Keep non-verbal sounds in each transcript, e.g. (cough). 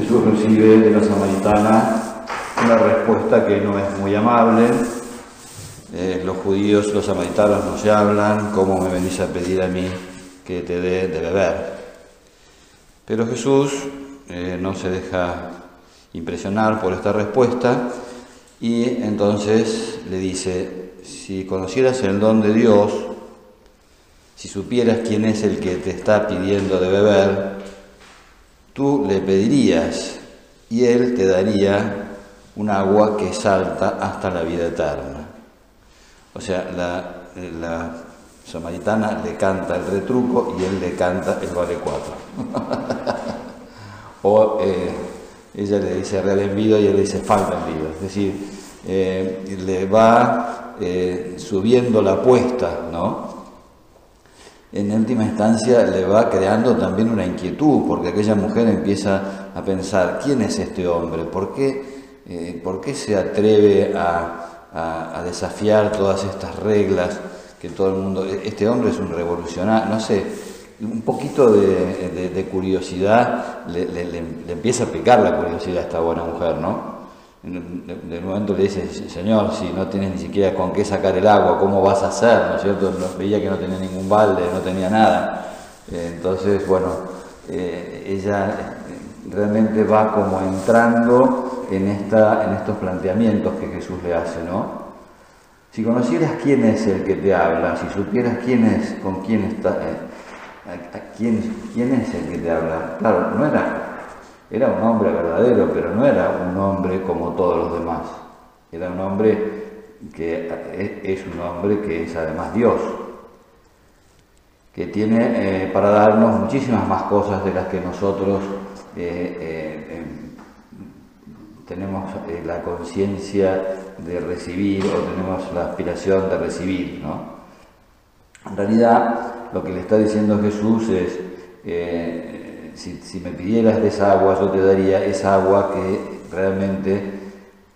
Jesús recibe de la samaritana una respuesta que no es muy amable. Eh, los judíos, los samaritanos no se hablan, ¿cómo me venís a pedir a mí que te dé de beber? Pero Jesús eh, no se deja impresionar por esta respuesta y entonces le dice, si conocieras el don de Dios, si supieras quién es el que te está pidiendo de beber, tú le pedirías y él te daría un agua que salta hasta la vida eterna. O sea, la, samaritana le canta el retruco y él le canta el vale cuatro. (laughs) o eh, ella le dice real envido y él le dice falta envido. Es decir, eh, le va eh, subiendo la apuesta, ¿no? En última instancia le va creando también una inquietud, porque aquella mujer empieza a pensar, ¿quién es este hombre? ¿Por qué, eh, ¿por qué se atreve a, desafiar todas estas reglas que todo el mundo... Este hombre es un revolucionario, no sé, un poquito de, curiosidad, le, le, empieza a picar la curiosidad a esta buena mujer, ¿no? De momento le dice, Señor, si no tienes ni siquiera con qué sacar el agua, ¿cómo vas a hacer? ¿No es cierto? Veía que no tenía ningún balde, no tenía nada. Eh, entonces, bueno, eh, ella eh, realmente va como entrando en, esta, en estos planteamientos que Jesús le hace, ¿no? Si conocieras quién es el que te habla, si supieras quién es, con quién está, quién, quién es el que te habla, claro, no era era un hombre verdadero, pero no era un hombre como todos los demás. Era un hombre que es un hombre que es además Dios, que tiene eh, para darnos muchísimas más cosas de las que nosotros eh, eh, em, tenemos la conciencia de recibir o tenemos la aspiración de recibir. ¿no? En realidad, lo que le está diciendo Jesús es, si, me pidieras de esa agua, yo te daría esa agua que realmente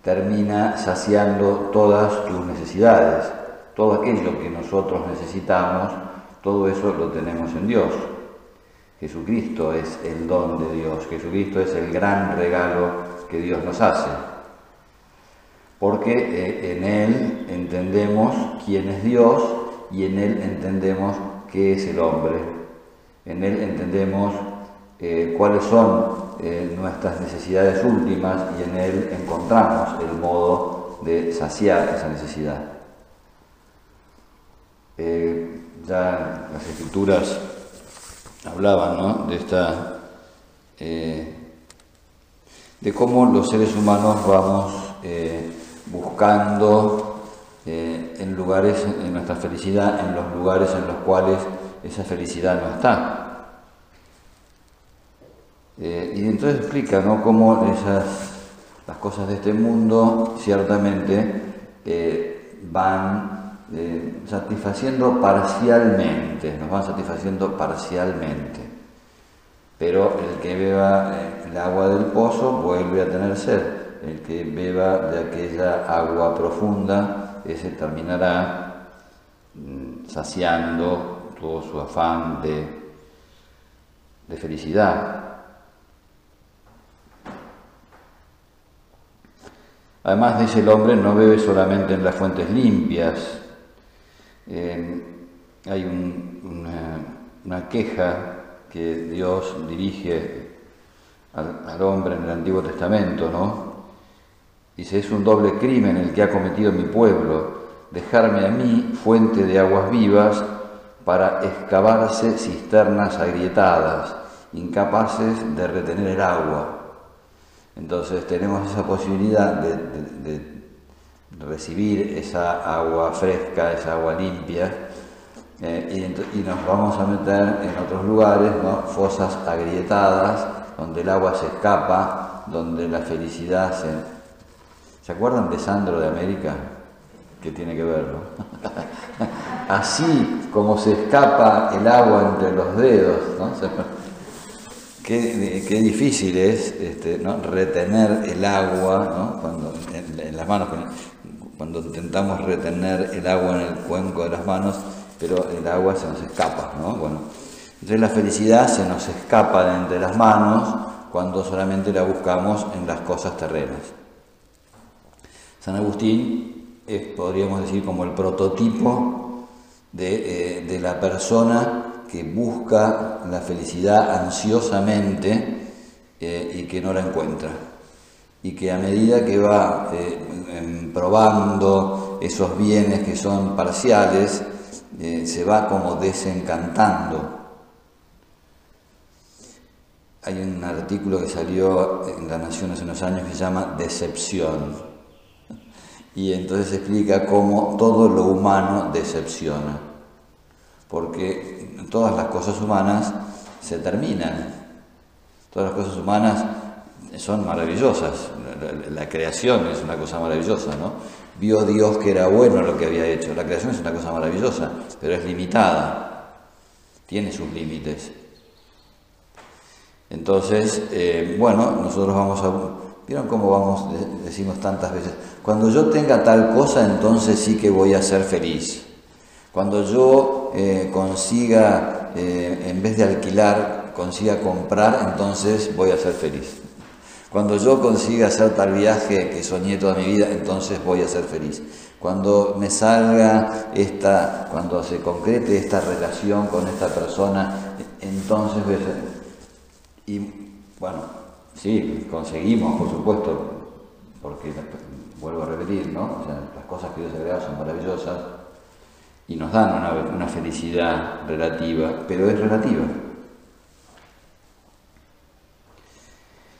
termina saciando todas tus necesidades. Todo aquello que nosotros necesitamos, todo eso lo tenemos en Dios. Jesucristo es el don de Dios, Jesucristo es el gran regalo que Dios nos hace. Porque eh, en Él entendemos quién es Dios y en Él entendemos qué es el hombre. En Él entendemos eh, cuáles son eh, nuestras necesidades últimas y en él encontramos el modo de saciar esa necesidad. Eh, ya las escrituras hablaban de esta de cómo los seres humanos vamos buscando en lugares, en nuestra felicidad, en los lugares en los cuales esa felicidad no está. Eh, y entonces explica ¿no? cómo esas, las cosas de este mundo ciertamente eh, van eh, satisfaciendo parcialmente, nos van satisfaciendo parcialmente. Pero el que beba el agua del pozo vuelve a tener sed. El que beba de aquella agua profunda, ese terminará mm, saciando todo su afán de, de felicidad. Además, dice el hombre, no bebe solamente en las fuentes limpias. Eh, hay una, queja que Dios dirige al, hombre en el Antiguo Testamento, ¿no? Dice, es un doble crimen el que ha cometido mi pueblo, dejarme a mí fuente de aguas vivas para excavarse cisternas agrietadas, incapaces de retener el agua. Entonces tenemos esa posibilidad de, recibir esa agua fresca, esa agua limpia, eh, y, nos vamos a meter en otros lugares, fosas agrietadas, donde el agua se escapa, donde la felicidad se... ¿Se acuerdan de Sandro de América? Que tiene que verlo. (laughs) Así como se escapa el agua entre los dedos, ¿no? (laughs) Qué, difícil es este, retener el agua cuando, en, las manos, cuando intentamos retener el agua en el cuenco de las manos, pero el agua se nos escapa. ¿no? Bueno, entonces la felicidad se nos escapa de entre las manos cuando solamente la buscamos en las cosas terrenas. San Agustín es, podríamos decir, como el prototipo de, eh, la persona que busca la felicidad ansiosamente eh, y que no la encuentra. Y que a medida que va eh, probando esos bienes que son parciales, se va como desencantando. Hay un artículo que salió en La Nación hace unos años que se llama Decepción y entonces explica cómo todo lo humano decepciona, porque todas las cosas humanas se terminan, todas las cosas humanas son maravillosas, la, creación es una cosa maravillosa, ¿no? Vio Dios que era bueno lo que había hecho, la creación es una cosa maravillosa, pero es limitada, tiene sus límites. Entonces, eh, bueno, nosotros vamos a ¿Vieron cómo vamos, decimos tantas veces? Cuando yo tenga tal cosa, entonces sí que voy a ser feliz. Cuando yo eh, consiga, eh, en vez de alquilar, consiga comprar, entonces voy a ser feliz. Cuando yo consiga hacer tal viaje que soñé toda mi vida, entonces voy a ser feliz. Cuando me salga esta, cuando se concrete esta relación con esta persona, entonces voy a ser... Y bueno, Sí, conseguimos, por supuesto, porque vuelvo a repetir, ¿no? Las cosas que Dios creado son maravillosas y nos dan una, felicidad relativa, pero es relativa.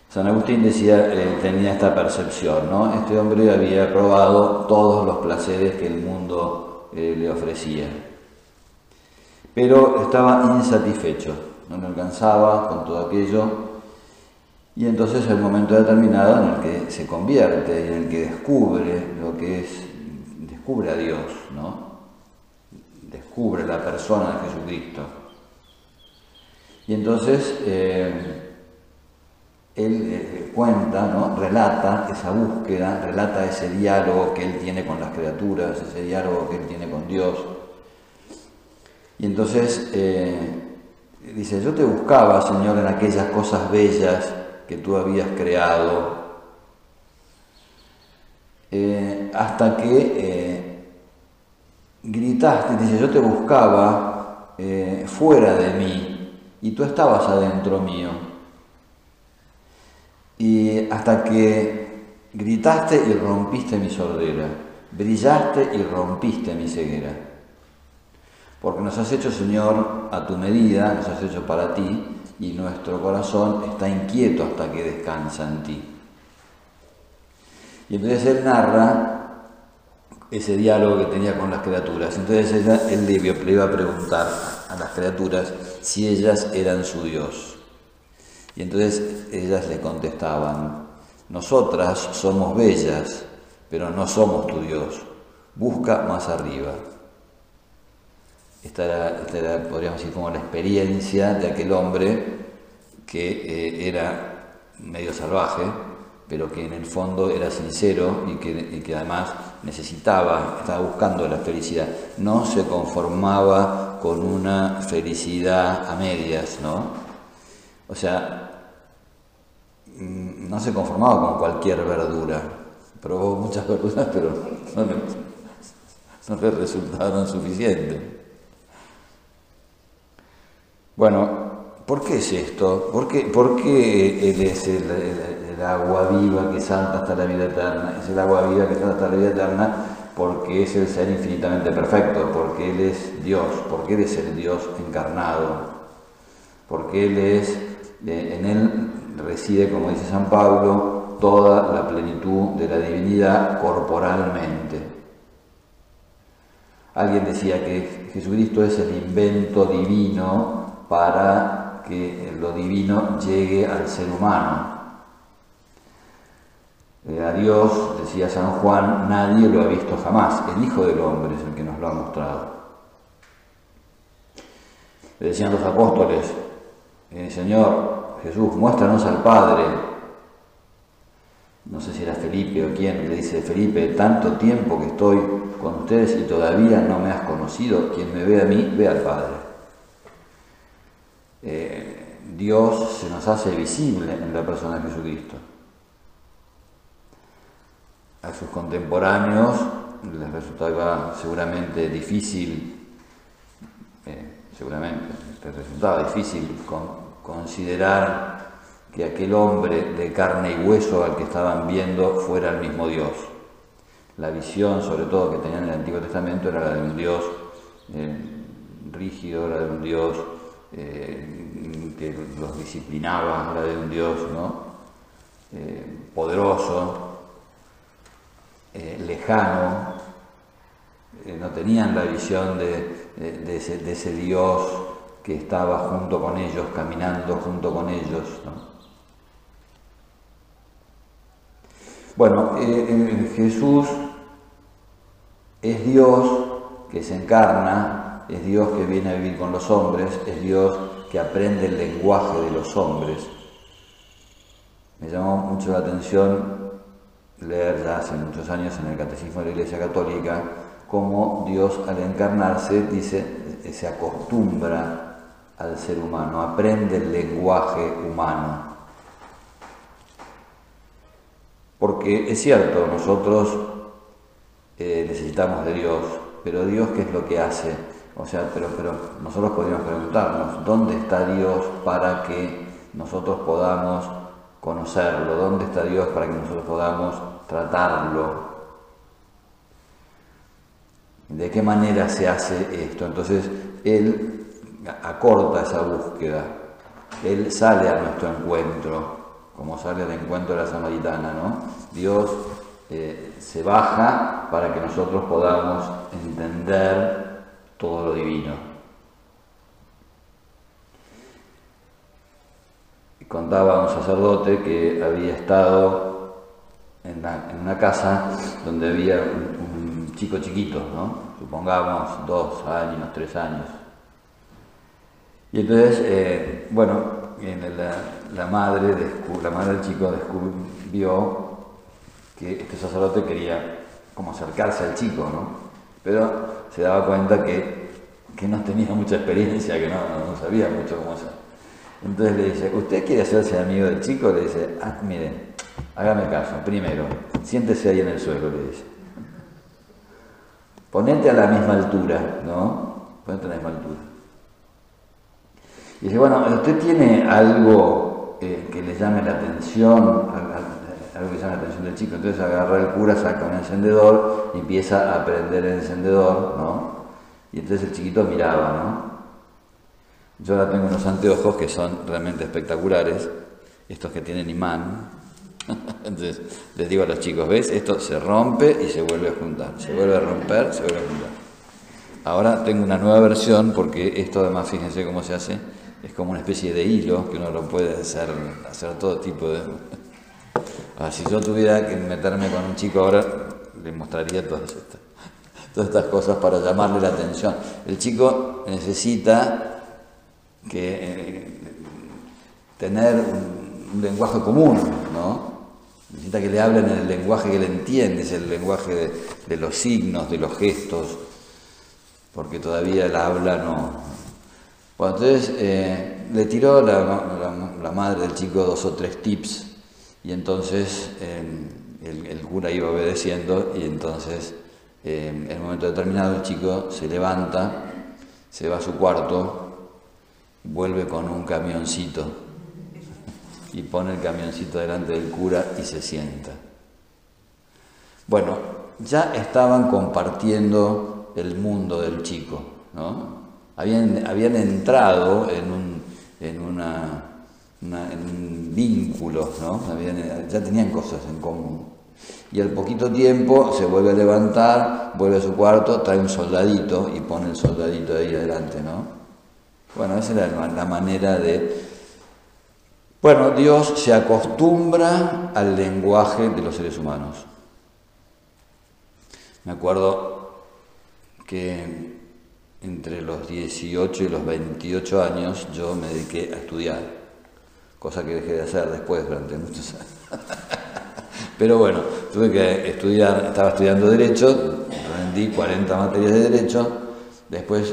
San Agustín decía, eh, tenía esta percepción, ¿no? Este hombre había probado todos los placeres que el mundo eh, le ofrecía, pero estaba insatisfecho, no le alcanzaba con todo aquello y entonces el momento determinado en el que se convierte, en el que descubre lo que es, descubre a Dios, ¿no? Descubre la persona de Jesucristo. Y entonces eh, él eh, cuenta, ¿no? relata esa búsqueda, relata ese diálogo que él tiene con las criaturas, ese diálogo que él tiene con Dios. Y entonces eh, dice, yo te buscaba, Señor, en aquellas cosas bellas que tú habías creado, hasta que gritaste, dice, yo te buscaba eh, fuera de mí y tú estabas adentro mío. Y hasta que gritaste y rompiste mi sordera, brillaste y rompiste mi ceguera. Porque nos has hecho, Señor, a tu medida, nos has hecho para ti, y nuestro corazón está inquieto hasta que descansa en ti. Y entonces él narra ese diálogo que tenía con las criaturas. Entonces él le iba a preguntar a las criaturas si ellas eran su Dios. Y entonces ellas le contestaban, nosotras somos bellas, pero no somos tu Dios. Busca más arriba. Esta era, podríamos decir, como la experiencia de aquel hombre que eh, era medio salvaje, pero que en el fondo era sincero y que, además necesitaba, estaba buscando la felicidad. No se conformaba con una felicidad a medias, ¿no? O sea, mm, no se conformaba con cualquier verdura. Probó muchas (laughs) verduras, pero no le, no le resultaron suficientes. Bueno, ¿por qué es esto? ¿Por qué, Él es el, agua viva que salta hasta la vida eterna? Es el agua viva que salta hasta la vida eterna porque es el ser infinitamente perfecto, porque Él es Dios, porque Él es el Dios encarnado, porque Él es, eh, en Él reside, como dice San Pablo, toda la plenitud de la divinidad corporalmente. Alguien decía que Jesucristo es el invento divino para que lo divino llegue al ser humano. Eh, a Dios, decía San Juan, nadie lo ha visto jamás. El Hijo del Hombre es el que nos lo ha mostrado. Le decían los apóstoles, eh, Señor Jesús, muéstranos al Padre. No sé si era Felipe o quién, le dice, Felipe, tanto tiempo que estoy con ustedes y todavía no me has conocido, quien me ve a mí, ve al Padre. Eh, Dios se nos hace visible en la persona de Jesucristo. A sus contemporáneos les resultaba seguramente difícil, eh, seguramente les resultaba difícil considerar que aquel hombre de carne y hueso al que estaban viendo fuera el mismo Dios. La visión, sobre todo, que tenían en el Antiguo Testamento era la de un Dios eh, rígido, la de un Dios eh, que los disciplinaba, la de un Dios ¿no? poderoso, lejano, eh, no tenían la visión de, ese, Dios que estaba junto con ellos, caminando junto con ellos. Bueno, eh, eh, Jesús es Dios que se encarna, es Dios que viene a vivir con los hombres, es Dios que aprende el lenguaje de los hombres. Me llamó mucho la atención leer ya hace muchos años en el Catecismo de la Iglesia Católica cómo Dios al encarnarse dice, se acostumbra al ser humano, aprende el lenguaje humano. Porque es cierto, nosotros eh, necesitamos de Dios, pero Dios qué es lo que hace? O sea, pero, pero nosotros podríamos preguntarnos, ¿dónde está Dios para que nosotros podamos conocerlo? ¿Dónde está Dios para que nosotros podamos tratarlo? ¿De qué manera se hace esto? Entonces, Él acorta esa búsqueda, Él sale a nuestro encuentro, como sale al encuentro de la samaritana, ¿no? Dios eh, se baja para que nosotros podamos entender todo lo divino. Contaba un sacerdote que había estado en, una casa donde había un chico chiquito, ¿no? supongamos dos años, tres años. Y entonces, eh, bueno, la, madre del chico descubrió que este sacerdote quería como acercarse al chico, ¿no? Pero se daba cuenta que, no tenía mucha experiencia, que no sabía mucho cómo hacer. Entonces le dice, ¿usted quiere hacerse amigo del chico? Le dice, ah, mire, hágame caso, primero, siéntese ahí en el suelo, le dice. Ponete a la misma altura, ¿no? Ponete a la misma altura. Y dice, bueno, ¿usted tiene algo eh, que le llame la atención, algo que llame la atención del chico? Entonces agarra el cura, saca un encendedor y empieza a prender el encendedor, ¿no? Y entonces el chiquito miraba, ¿no? Yo ahora tengo unos anteojos que son realmente espectaculares, estos que tienen imán, (laughs) entonces les digo a los chicos, ¿ves? Esto se rompe y se vuelve a juntar, se vuelve a romper, se vuelve a juntar. Ahora tengo una nueva versión porque esto además, fíjense cómo se hace, es como una especie de hilo que uno lo puede hacer, hacer todo tipo de... (laughs) Ah, si yo tuviera que meterme con un chico ahora, le mostraría todas estas, (laughs) todas estas cosas para llamarle la atención. El chico necesita que, eh, tener un lenguaje común, ¿no? Necesita que le hablen en el lenguaje que le entiende, es el lenguaje de, los signos, de los gestos, porque todavía el habla no. Bueno, entonces eh, le tiró la, madre del chico dos o tres tips y entonces el, cura iba obedeciendo y entonces en el momento determinado el chico se levanta, se va a su cuarto, vuelve con un camioncito y pone el camioncito delante del cura y se sienta. Bueno, ya estaban compartiendo el mundo del chico, ¿no? Habían, habían entrado en un, en una, un vínculo, ¿no? ya tenían cosas en común. Y al poquito tiempo se vuelve a levantar, vuelve a su cuarto, trae un soldadito y pone el soldadito ahí adelante, ¿no? Bueno, esa era la manera de bueno, Dios se acostumbra al lenguaje de los seres humanos. Me acuerdo que entre los 18 y los 28 años yo me dediqué a estudiar, cosa que dejé de hacer después durante (laughs) muchos años. Pero bueno, tuve que estudiar, estaba estudiando Derecho, aprendí 40 materias de Derecho, después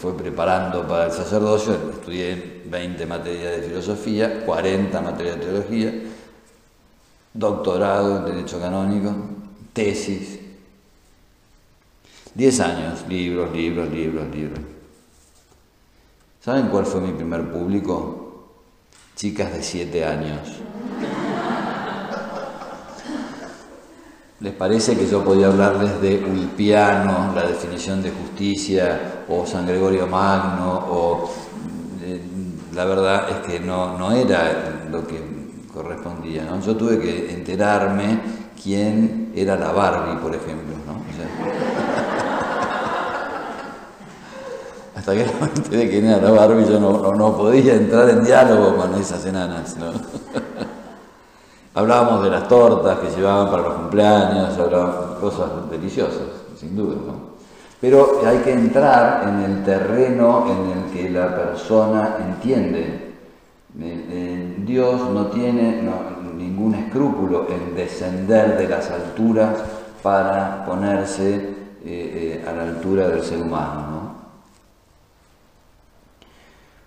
fue preparando para el sacerdocio, estudié 20 materias de filosofía, 40 materias de teología, doctorado en Derecho Canónico, tesis, 10 años, libros, libros, libros, libros. ¿Saben cuál fue mi primer público? Chicas de 7 años. ¿Les parece que yo podía hablarles de Ulpiano, la definición de justicia, o San Gregorio Magno, o eh, la verdad es que no, no era lo que correspondía. ¿no? Yo tuve que enterarme quién era la Barbie, por ejemplo. ¿no? (laughs) hasta que no enteré quién era la Barbie, yo no, no, podía entrar en diálogo con esas enanas. ¿no? (laughs) Hablábamos de las tortas que llevaban para los cumpleaños, hablábamos cosas deliciosas, sin duda, ¿no? Pero hay que entrar en el terreno en el que la persona entiende. Dios no tiene ningún escrúpulo en descender de las alturas para ponerse eh, eh, a la altura del ser humano. ¿no?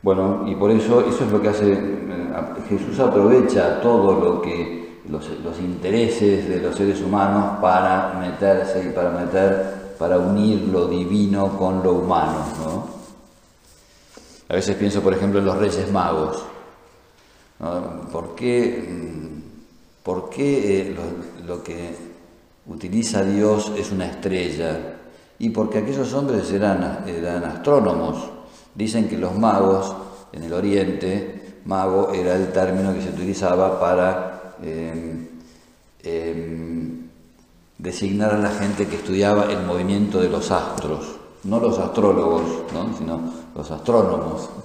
Bueno, y por eso eso es lo que hace, eh, Jesús aprovecha todo lo que los, intereses de los seres humanos para meterse y para meter, para unir lo divino con lo humano. ¿no? A veces pienso, por ejemplo, en los Reyes Magos. ¿Por qué, mm, por qué eh, lo, que utiliza Dios es una estrella? Y porque aquellos hombres eran, eran astrónomos. Dicen que los magos en el Oriente, mago era el término que se utilizaba para Em, em, designar a la gente que estudiaba el movimiento de los astros, no los astrólogos, sino los astrónomos. (laughs)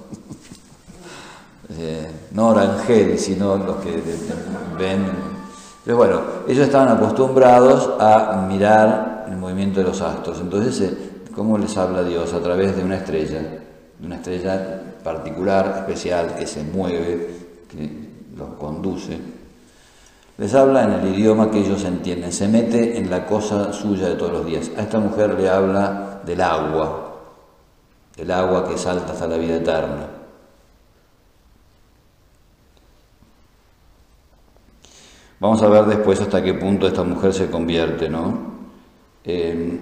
Eh, no Orangel, sino los que ven. Pero bueno, ellos estaban acostumbrados a mirar el movimiento de los astros. Entonces, eh, ¿cómo les habla Dios? A través de una estrella, de una estrella particular, especial, que se mueve, que los conduce. Les habla en el idioma que ellos entienden, se mete en la cosa suya de todos los días. A esta mujer le habla del agua, del agua que salta hasta la vida eterna. Vamos a ver después hasta qué punto esta mujer se convierte, ¿no? Eh,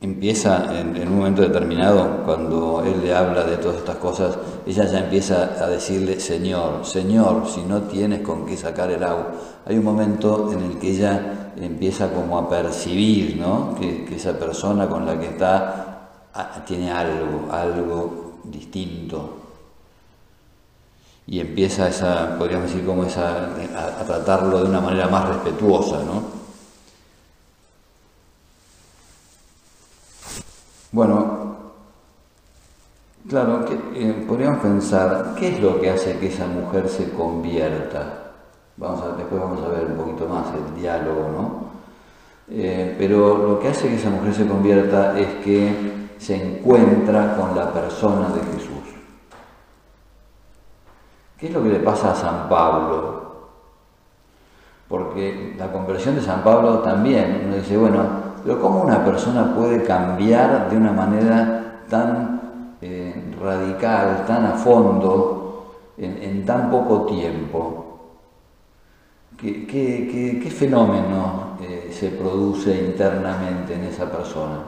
empieza en, un momento determinado, cuando él le habla de todas estas cosas, ella ya empieza a decirle, Señor, Señor, si no tienes con qué sacar el agua. Hay un momento en el que ella empieza como a percibir ¿no? que, esa persona con la que está ah, tiene algo, algo distinto. Y empieza esa, podríamos decir, como esa, a, a tratarlo de una manera más respetuosa, ¿no? Bueno, claro, que, eh, podríamos pensar, ¿qué es lo que hace que esa mujer se convierta? Vamos a, después vamos a ver un poquito más el diálogo, ¿no? Eh, pero lo que hace que esa mujer se convierta es que se encuentra con la persona de Jesús. ¿Qué es lo que le pasa a San Pablo? Porque la conversión de San Pablo también, uno dice, bueno, pero ¿cómo una persona puede cambiar de una manera tan eh, radical, tan a fondo, en, tan poco tiempo? ¿Qué, fenómeno eh, se produce internamente en esa persona?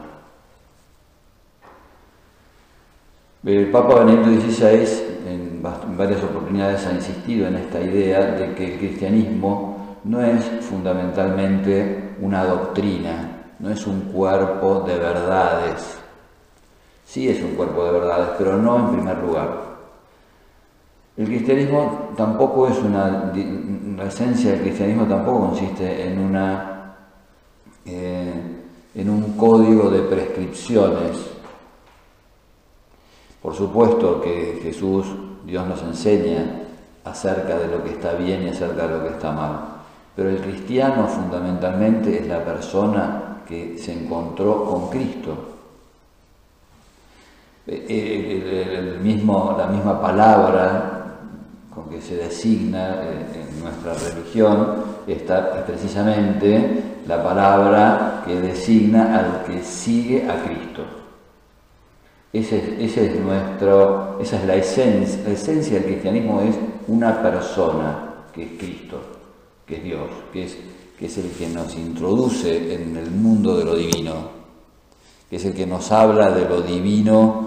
El Papa Benedicto XVI en varias oportunidades ha insistido en esta idea de que el cristianismo no es fundamentalmente una doctrina, no es un cuerpo de verdades. Sí es un cuerpo de verdades, pero no en primer lugar. El cristianismo tampoco es una, la esencia del cristianismo tampoco consiste en una, eh, en un código de prescripciones. Por supuesto que Jesús, Dios nos enseña acerca de lo que está bien y acerca de lo que está mal. Pero el cristiano fundamentalmente es la persona que se encontró con Cristo. Eh, eh, el, mismo, la misma palabra con que se designa eh, en nuestra religión está precisamente la palabra que designa al que sigue a Cristo. Ese, es nuestro, esa es la esencia, la esencia del cristianismo es una persona, que es Cristo, que es Dios, que es, que es el que nos introduce en el mundo de lo divino, que es el que nos habla de lo divino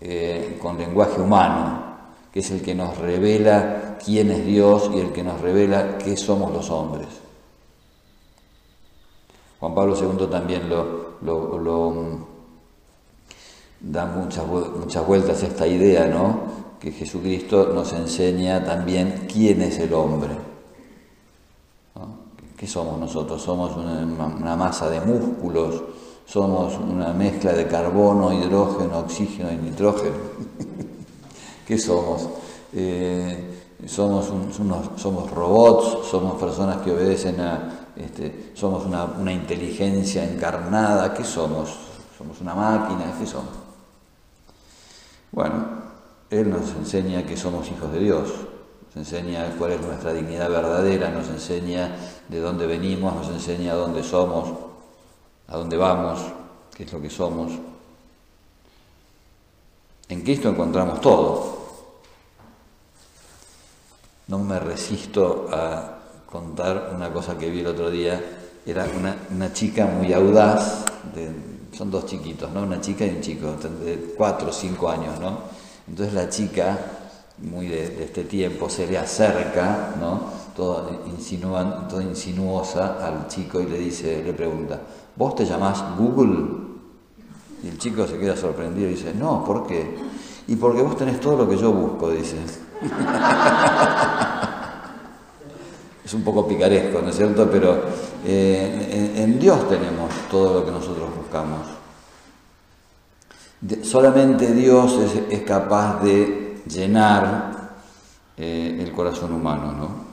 eh, con lenguaje humano, que es el que nos revela quién es Dios y el que nos revela qué somos los hombres. Juan Pablo II también lo, lo, da muchas, muchas vueltas a esta idea, ¿no? Que Jesucristo nos enseña también quién es el hombre. ¿Qué somos nosotros? Somos una, masa de músculos, somos una mezcla de carbono, hidrógeno, oxígeno y nitrógeno. (laughs) ¿Qué somos? Eh, somos, somos robots, somos personas que obedecen a, este, somos una, inteligencia encarnada, ¿qué somos? ¿Somos una máquina? ¿Qué somos? Bueno, Él nos enseña que somos hijos de Dios, nos enseña cuál es nuestra dignidad verdadera, nos enseña de dónde venimos, nos enseña dónde somos, a dónde vamos, qué es lo que somos. En Cristo encontramos todo. No me resisto a contar una cosa que vi el otro día. Era una, chica muy audaz, son dos chiquitos, ¿no? Una chica y un chico, de cuatro o cinco años, ¿no? Entonces la chica, muy de, este tiempo, se le acerca, ¿no? Toda, insinúan, toda insinuosa al chico y le dice, le pregunta, ¿vos te llamás Google? Y el chico se queda sorprendido y dice, no, ¿por qué? Y porque vos tenés todo lo que yo busco, dice. (laughs) es un poco picaresco, ¿no es cierto? Pero eh, en, Dios tenemos todo lo que nosotros buscamos. solamente Dios es, capaz de llenar eh, el corazón humano, ¿no?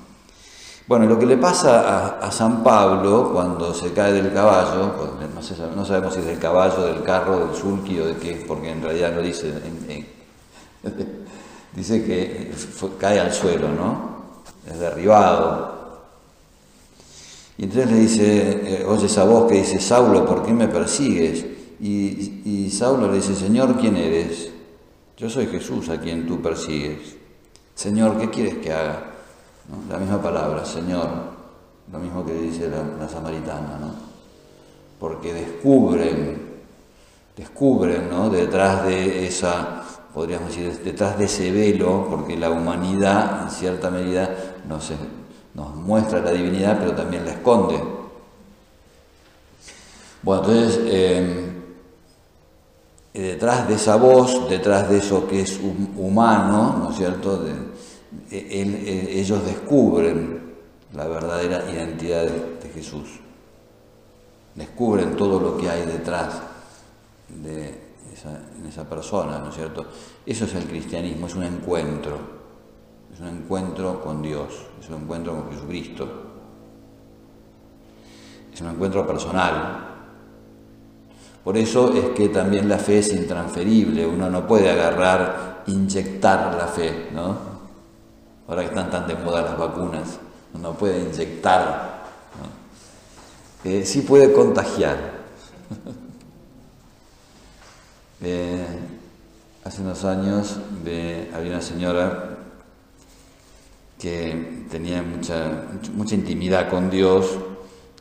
Bueno, lo que le pasa a, San Pablo cuando se cae del caballo, no, sabemos si es del caballo, del carro, del sulky o de qué, porque en realidad no dice, (laughs) dice que cae al suelo, ¿no? Es derribado, y entonces le dice, eh, oye esa voz que dice, Saulo, ¿por qué me persigues? Y, Saulo le dice, Señor, ¿quién eres? Yo soy Jesús a quien tú persigues. Señor, ¿qué quieres que haga? La misma palabra, Señor, lo mismo que dice la, samaritana, ¿no? Porque descubren, descubren, ¿no? Detrás de esa, podríamos decir, detrás de ese velo, porque la humanidad, en cierta medida, nos muestra la divinidad, pero también la esconde. Bueno, entonces, detrás de esa voz, detrás de eso que es humano, ¿no es cierto?, ellos descubren la verdadera identidad de, Jesús. Descubren todo lo que hay detrás de esa, esa persona, ¿no es cierto? Eso es el cristianismo, es un encuentro es un encuentro con Dios, es un encuentro con Jesucristo, es un encuentro personal. Por eso es que también la fe es intransferible, uno no puede agarrar, inyectar la fe, ¿no? Ahora que están tan de moda las vacunas, uno puede inyectar. Eh, sí puede contagiar. (laughs) Eh, hace unos años había una señora que tenía mucha, mucha intimidad con Dios,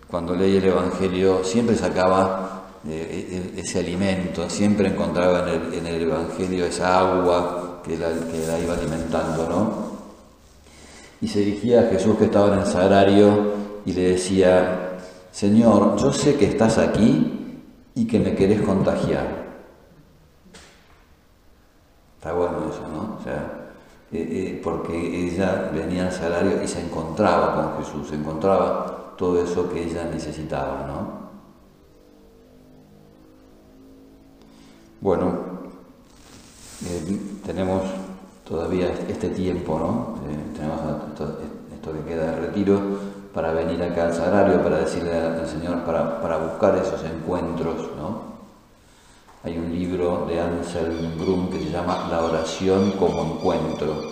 cuando leía el Evangelio siempre sacaba eh, e, ese alimento, siempre encontraba en el, Evangelio esa agua que la, que la, iba alimentando, ¿no? Y se dirigía a Jesús que estaba en el sagrario y le decía, Señor, yo sé que estás aquí y que me querés contagiar. Está bueno eso, ¿no? O sea, eh, eh, porque ella venía al salario y se encontraba con Jesús, se encontraba todo eso que ella necesitaba, ¿no? Bueno, eh, tenemos todavía este tiempo, ¿no? tenemos esto, que queda de retiro para venir acá al sagrario, para decirle al Señor, para, para buscar esos encuentros, ¿no? Hay un libro de Anselm Grum que se llama La oración como encuentro.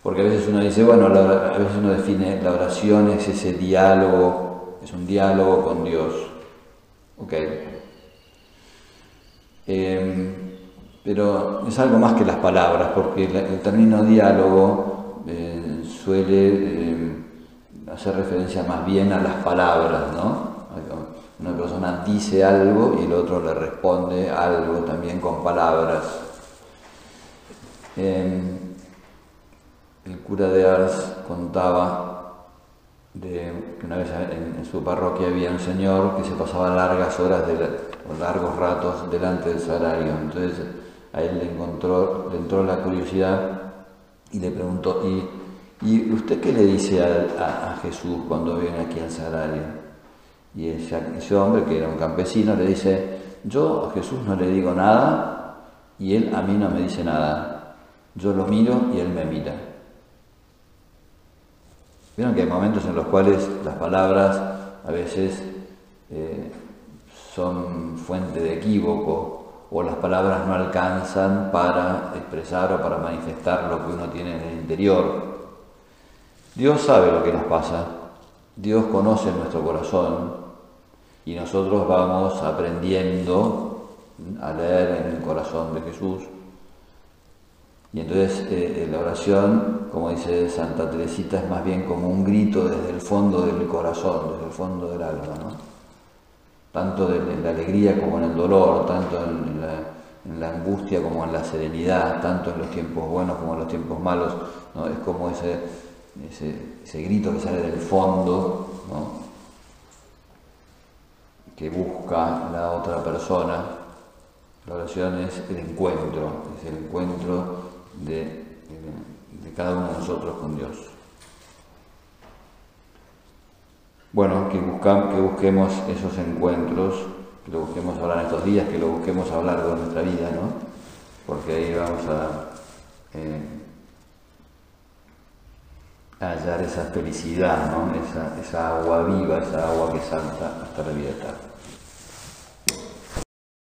Porque a veces uno dice, bueno, a veces uno define la oración es ese diálogo, es un diálogo con Dios. Ok. Eh, pero es algo más que las palabras, porque el término diálogo eh, suele eh, hacer referencia más bien a las palabras, ¿no? Una persona dice algo y el otro le responde algo también con palabras. el cura de Ars contaba de una vez en, su parroquia había un señor que se pasaba largas horas o largos ratos delante del salario. Entonces a él le, encontró, le entró la curiosidad y le preguntó, ¿y, usted qué le dice a, Jesús cuando viene aquí al salario? Y ese, hombre, que era un campesino, le dice, yo a Jesús no le digo nada y él a mí no me dice nada. Yo lo miro y él me mira. Vieron que hay momentos en los cuales las palabras a veces eh, son fuente de equívoco o las palabras no alcanzan para expresar o para manifestar lo que uno tiene en el interior. Dios sabe lo que nos pasa, Dios conoce nuestro corazón y nosotros vamos aprendiendo a leer en el corazón de Jesús. Y entonces eh, la oración, como dice Santa Teresita, es más bien como un grito desde el fondo del corazón, desde el fondo del alma. ¿no? tanto en la alegría como en el dolor, tanto en la, angustia como en la serenidad, tanto en los tiempos buenos como en los tiempos malos. ¿no? Es como ese, ese, grito que sale del fondo, que busca la otra persona. La oración es el encuentro, es el encuentro de, de cada uno de nosotros con Dios. bueno, que, que busquemos esos encuentros, que lo busquemos hablar en estos días, que lo busquemos a lo de nuestra vida, ¿no? Porque ahí vamos a, eh, hallar esa felicidad, ¿no? Esa, esa agua viva, esa agua que salta hasta la vida eterna.